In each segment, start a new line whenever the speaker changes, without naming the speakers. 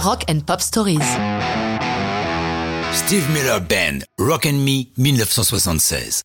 Rock and Pop Stories.
Steve Miller Band, Rock and Me, 1976.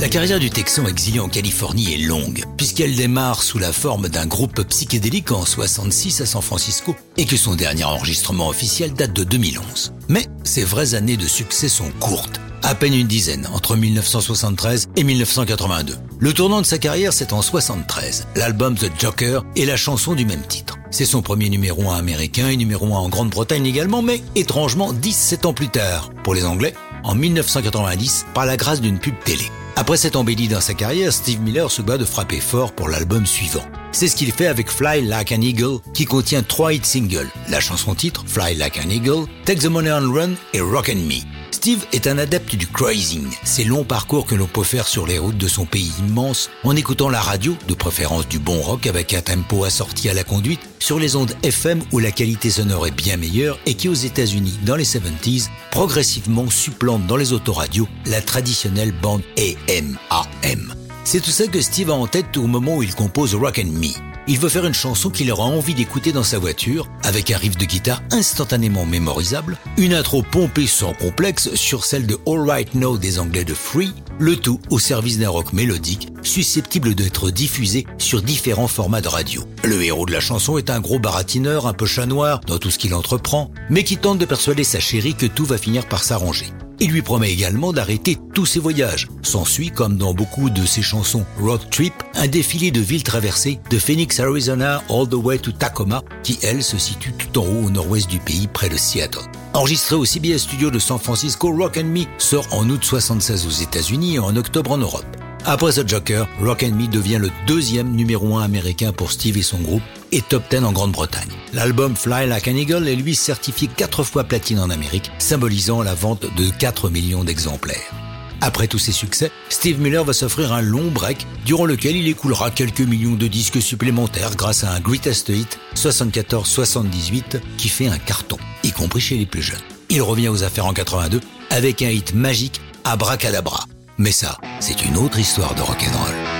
La carrière du Texan exilé en Californie est longue, puisqu'elle démarre sous la forme d'un groupe psychédélique en 66 à San Francisco et que son dernier enregistrement officiel date de 2011. Mais ses vraies années de succès sont courtes, à peine une dizaine, entre 1973 et 1982. Le tournant de sa carrière, c'est en 73, l'album The Joker et la chanson du même titre. C'est son premier numéro 1 américain et numéro 1 en Grande-Bretagne également, mais étrangement 17 ans plus tard, pour les Anglais, en 1990, par la grâce d'une pub télé. Après cette embellie dans sa carrière, Steve Miller se bat de frapper fort pour l'album suivant. C'est ce qu'il fait avec Fly Like an Eagle, qui contient trois hits singles. La chanson titre, Fly Like an Eagle, Take the Money and Run et Rock and Me. Steve est un adepte du cruising, ces longs parcours que l'on peut faire sur les routes de son pays immense. En écoutant la radio, de préférence du bon rock avec un tempo assorti à la conduite, sur les ondes FM où la qualité sonore est bien meilleure et qui aux États-Unis, dans les 70s, progressivement supplante dans les autoradios la traditionnelle bande AM-AM. C'est tout ça que Steve a en tête au moment où il compose Rock and Me il veut faire une chanson qu'il aura envie d'écouter dans sa voiture, avec un riff de guitare instantanément mémorisable, une intro pompée sans complexe sur celle de All Right Now des Anglais de Free, le tout au service d'un rock mélodique, susceptible d'être diffusé sur différents formats de radio. Le héros de la chanson est un gros baratineur, un peu chat noir dans tout ce qu'il entreprend, mais qui tente de persuader sa chérie que tout va finir par s'arranger. Il lui promet également d'arrêter tous ses voyages. S'ensuit, comme dans beaucoup de ses chansons Road Trip, un défilé de villes traversées de Phoenix, Arizona, all the way to Tacoma, qui elle se situe tout en haut au nord-ouest du pays, près de Seattle. Enregistré au CBS Studio de San Francisco, Rock and Me sort en août 76 aux États-Unis et en octobre en Europe. Après The Joker, Rock and Me devient le deuxième numéro 1 américain pour Steve et son groupe et top 10 en Grande-Bretagne. L'album Fly Like an Eagle est lui certifié 4 fois platine en Amérique, symbolisant la vente de 4 millions d'exemplaires. Après tous ces succès, Steve Miller va s'offrir un long break durant lequel il écoulera quelques millions de disques supplémentaires grâce à un Greatest Hit 74-78 qui fait un carton, y compris chez les plus jeunes. Il revient aux affaires en 82 avec un hit magique Abracadabra. Mais ça, c'est une autre histoire de rock'n'roll.